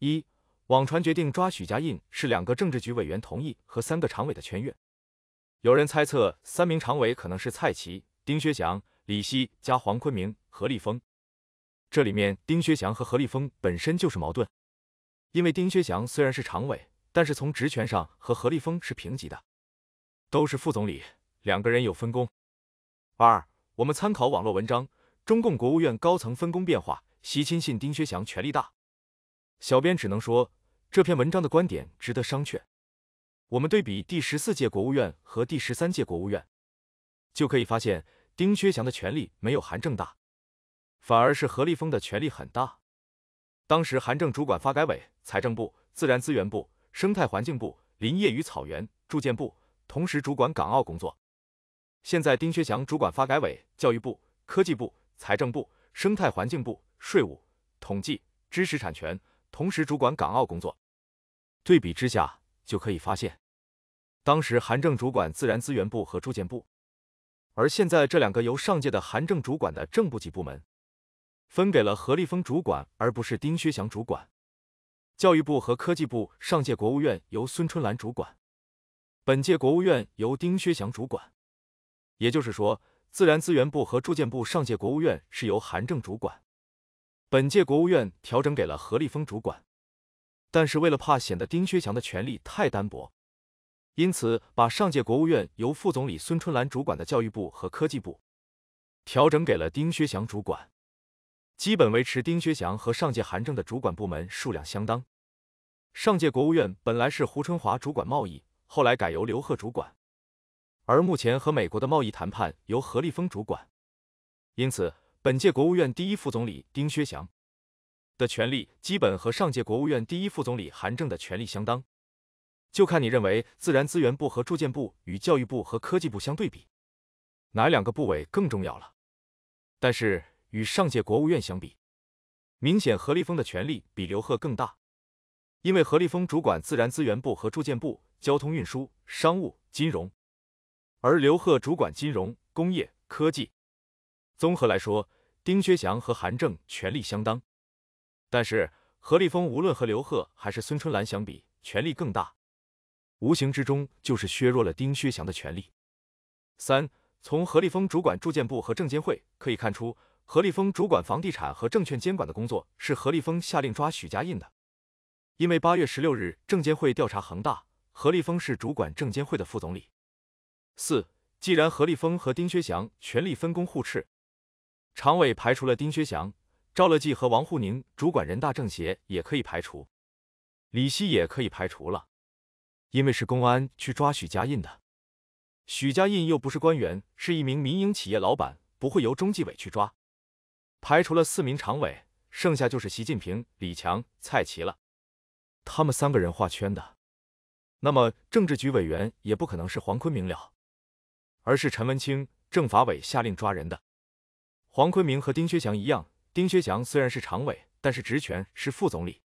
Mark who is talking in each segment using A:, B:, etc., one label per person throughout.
A: 一、网传决定抓许家印是两个政治局委员同意和三个常委的圈阅。有人猜测三名常委可能是蔡奇、丁薛祥、李希加黄坤明、何立峰。这里面丁薛祥和何立峰本身就是矛盾，因为丁薛祥虽然是常委，但是从职权上和何立峰是平级的，都是副总理，两个人有分工。二、我们参考网络文章，中共国务院高层分工变化，习亲信丁薛祥权力大。小编只能说，这篇文章的观点值得商榷。我们对比第十四届国务院和第十三届国务院，就可以发现，丁薛祥的权力没有韩正大，反而是何立峰的权力很大。当时韩正主管发改委、财政部、自然资源部、生态环境部、林业与草原、住建部，同时主管港澳工作。现在丁薛祥主管发改委、教育部、科技部、财政部、生态环境部、税务、统计、知识产权。同时主管港澳工作，对比之下就可以发现，当时韩正主管自然资源部和住建部，而现在这两个由上届的韩正主管的正部级部门，分给了何立峰主管，而不是丁薛祥主管。教育部和科技部上届国务院由孙春兰主管，本届国务院由丁薛祥主管。也就是说，自然资源部和住建部上届国务院是由韩正主管。本届国务院调整给了何立峰主管，但是为了怕显得丁薛祥的权力太单薄，因此把上届国务院由副总理孙春兰主管的教育部和科技部调整给了丁薛祥主管，基本维持丁薛祥和上届韩正的主管部门数量相当。上届国务院本来是胡春华主管贸易，后来改由刘鹤主管，而目前和美国的贸易谈判由何立峰主管，因此。本届国务院第一副总理丁薛祥的权力基本和上届国务院第一副总理韩正的权力相当，就看你认为自然资源部和住建部与教育部和科技部相对比，哪两个部委更重要了？但是与上届国务院相比，明显何立峰的权力比刘鹤更大，因为何立峰主管自然资源部和住建部、交通运输、商务、金融，而刘鹤主管金融、工业、科技。综合来说，丁薛祥和韩正权力相当，但是何立峰无论和刘鹤还是孙春兰相比，权力更大，无形之中就是削弱了丁薛祥的权力。三，从何立峰主管住建部和证监会可以看出，何立峰主管房地产和证券监管的工作是何立峰下令抓许家印的，因为八月十六日证监会调查恒大，何立峰是主管证监会的副总理。四，既然何立峰和丁薛祥权力分工互斥。常委排除了丁薛祥、赵乐际和王沪宁，主管人大政协也可以排除，李希也可以排除了，因为是公安去抓许家印的，许家印又不是官员，是一名民营企业老板，不会由中纪委去抓。排除了四名常委，剩下就是习近平、李强、蔡奇了，他们三个人画圈的，那么政治局委员也不可能是黄坤明了，而是陈文清，政法委下令抓人的。黄坤明和丁薛祥一样，丁薛祥虽然是常委，但是职权是副总理；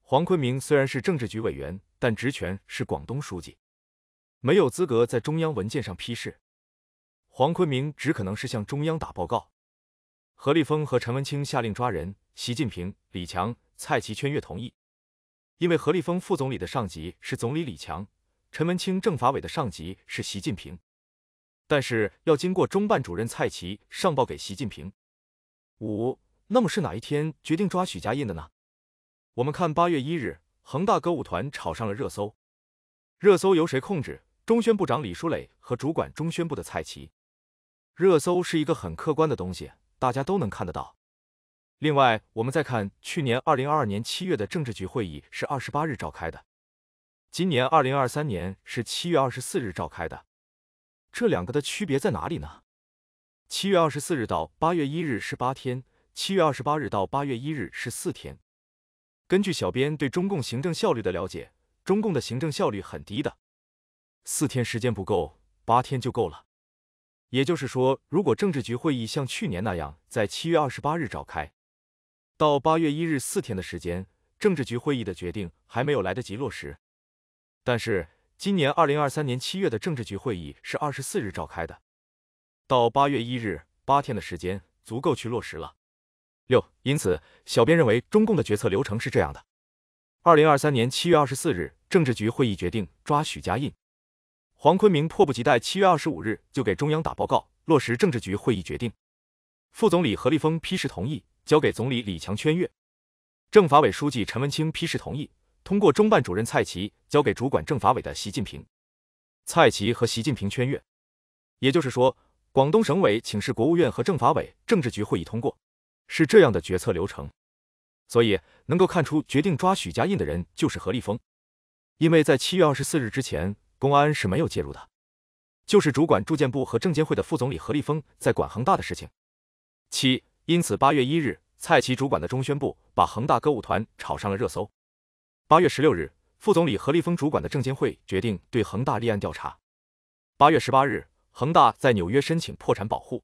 A: 黄坤明虽然是政治局委员，但职权是广东书记，没有资格在中央文件上批示。黄坤明只可能是向中央打报告。何立峰和陈文清下令抓人，习近平、李强、蔡奇圈阅同意，因为何立峰副总理的上级是总理李强，陈文清政法委的上级是习近平。但是要经过中办主任蔡奇上报给习近平。五，那么是哪一天决定抓许家印的呢？我们看八月一日，恒大歌舞团炒上了热搜。热搜由谁控制？中宣部长李书磊和主管中宣部的蔡奇。热搜是一个很客观的东西，大家都能看得到。另外，我们再看去年二零二二年七月的政治局会议是二十八日召开的，今年二零二三年是七月二十四日召开的。这两个的区别在哪里呢？七月二十四日到八月一日是八天，七月二十八日到八月一日是四天。根据小编对中共行政效率的了解，中共的行政效率很低的，四天时间不够，八天就够了。也就是说，如果政治局会议像去年那样在七月二十八日召开，到八月一日四天的时间，政治局会议的决定还没有来得及落实。但是。今年二零二三年七月的政治局会议是二十四日召开的，到八月一日八天的时间足够去落实了。六，因此，小编认为中共的决策流程是这样的：二零二三年七月二十四日，政治局会议决定抓许家印。黄坤明迫不及待，七月二十五日就给中央打报告，落实政治局会议决定。副总理何立峰批示同意，交给总理李强圈阅。政法委书记陈文清批示同意，通过中办主任蔡奇，交给主管政法委的习近平。蔡奇和习近平圈阅。也就是说，广东省委请示国务院和政法委、政治局会议通过，是这样的决策流程。所以能够看出，决定抓许家印的人就是何立峰，因为在七月二十四日之前，公安是没有介入的，就是主管住建部和证监会的副总理何立峰在管恒大的事情。七，因此八月一日，蔡奇主管的中宣部把恒大歌舞团炒上了热搜。八月十六日，副总理何立峰主管的证监会决定对恒大立案调查。八月十八日，恒大在纽约申请破产保护。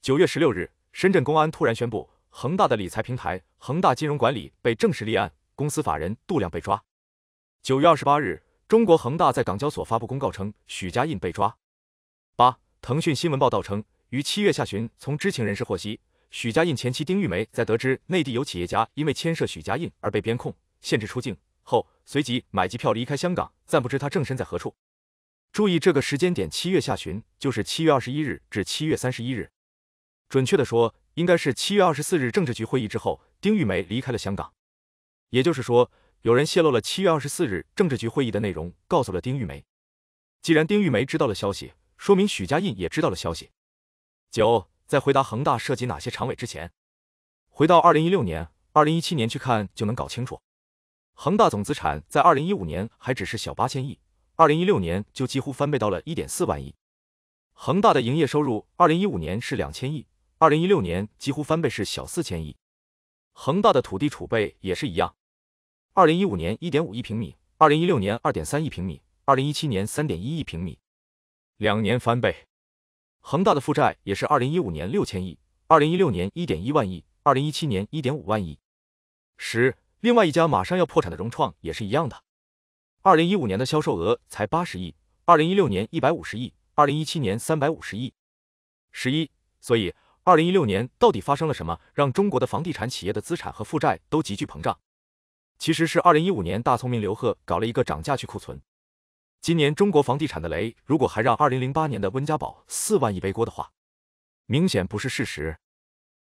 A: 九月十六日，深圳公安突然宣布，恒大的理财平台恒大金融管理被正式立案，公司法人杜亮被抓。九月二十八日，中国恒大在港交所发布公告称，许家印被抓。八，腾讯新闻报道称。于七月下旬，从知情人士获悉，许家印前妻丁玉梅在得知内地有企业家因为牵涉许家印而被边控、限制出境后，随即买机票离开香港，暂不知他正身在何处。注意这个时间点，七月下旬就是七月二十一日至七月三十一日，准确的说，应该是七月二十四日政治局会议之后，丁玉梅离开了香港。也就是说，有人泄露了七月二十四日政治局会议的内容，告诉了丁玉梅。既然丁玉梅知道了消息，说明许家印也知道了消息。九，在回答恒大涉及哪些常委之前，回到二零一六年、二零一七年去看就能搞清楚。恒大总资产在二零一五年还只是小八千亿，二零一六年就几乎翻倍到了一点四万亿。恒大的营业收入二零一五年是两千亿，二零一六年几乎翻倍是小四千亿。恒大的土地储备也是一样，二零一五年一点五亿平米，二零一六年二点三亿平米，二零一七年三点一亿平米，两年翻倍。恒大的负债也是二零一五年六千亿，二零一六年一点一万亿，二零一七年一点五万亿。十，另外一家马上要破产的融创也是一样的，二零一五年的销售额才八十亿，二零一六年一百五十亿，二零一七年三百五十亿。十一，所以二零一六年到底发生了什么，让中国的房地产企业的资产和负债都急剧膨胀？其实是二零一五年大聪明刘鹤搞了一个涨价去库存。今年中国房地产的雷，如果还让二零零八年的温家宝四万亿背锅的话，明显不是事实。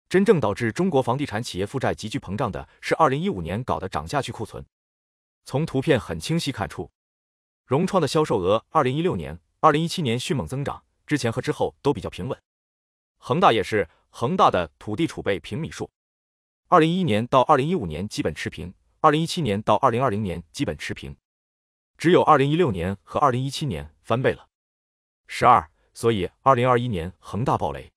A: 真正导致中国房地产企业负债急剧膨胀的是二零一五年搞的涨价去库存。从图片很清晰看出，融创的销售额二零一六年、二零一七年迅猛增长，之前和之后都比较平稳。恒大也是，恒大的土地储备平米数，二零一一年到二零一五年基本持平，二零一七年到二零二零年基本持平。只有二零一六年和二零一七年翻倍了。十二，所以二零二一年恒大暴雷。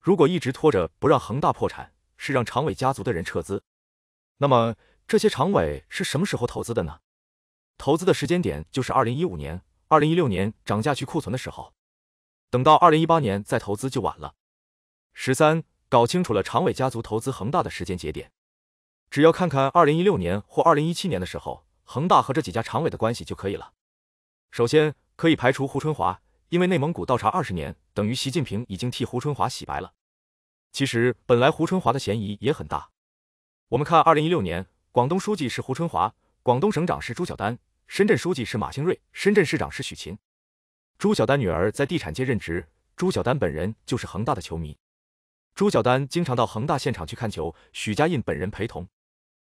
A: 如果一直拖着不让恒大破产，是让常委家族的人撤资，那么这些常委是什么时候投资的呢？投资的时间点就是二零一五年、二零一六年涨价去库存的时候，等到二零一八年再投资就晚了。十三，搞清楚了常委家族投资恒大的时间节点，只要看看二零一六年或二零一七年的时候。恒大和这几家常委的关系就可以了。首先可以排除胡春华，因为内蒙古倒查二十年，等于习近平已经替胡春华洗白了。其实本来胡春华的嫌疑也很大。我们看二零一六年，广东书记是胡春华，广东省长是朱晓丹，深圳书记是马兴瑞，深圳市长是许勤。朱晓丹女儿在地产界任职，朱晓丹本人就是恒大的球迷。朱晓丹经常到恒大现场去看球，许家印本人陪同，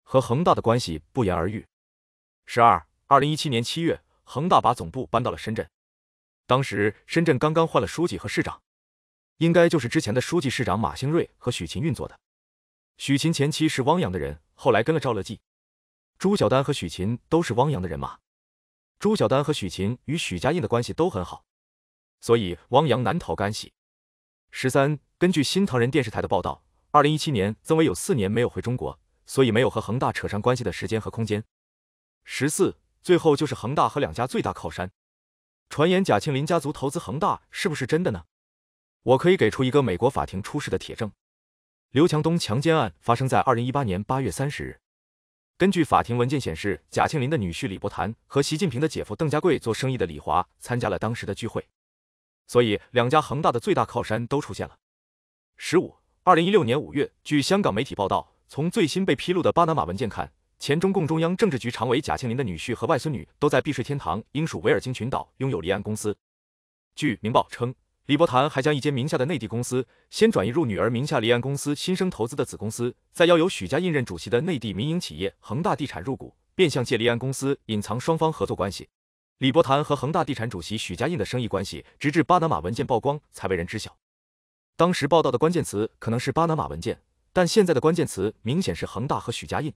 A: 和恒大的关系不言而喻。十二，二零一七年七月，恒大把总部搬到了深圳。当时深圳刚刚换了书记和市长，应该就是之前的书记、市长马兴瑞和许勤运作的。许勤前妻是汪洋的人，后来跟了赵乐际。朱晓丹和许勤都是汪洋的人马。朱晓丹和许勤与许家印的关系都很好，所以汪洋难逃干系。十三，根据新唐人电视台的报道，二零一七年曾伟有四年没有回中国，所以没有和恒大扯上关系的时间和空间。十四，最后就是恒大和两家最大靠山。传言贾庆林家族投资恒大是不是真的呢？我可以给出一个美国法庭出示的铁证：刘强东强奸案发生在二零一八年八月三十日。根据法庭文件显示，贾庆林的女婿李伯谈和习近平的姐夫邓家贵做生意的李华参加了当时的聚会，所以两家恒大的最大靠山都出现了。十五，二零一六年五月，据香港媒体报道，从最新被披露的巴拿马文件看。前中共中央政治局常委贾庆林的女婿和外孙女都在避税天堂英属维尔京群岛拥有离岸公司。据《明报》称，李伯潭还将一间名下的内地公司先转移入女儿名下离岸公司新生投资的子公司，再邀由许家印任主席的内地民营企业恒大地产入股，变相借离岸公司隐藏双方合作关系。李伯潭和恒大地产主席许家印的生意关系，直至巴拿马文件曝光才为人知晓。当时报道的关键词可能是巴拿马文件，但现在的关键词明显是恒大和许家印。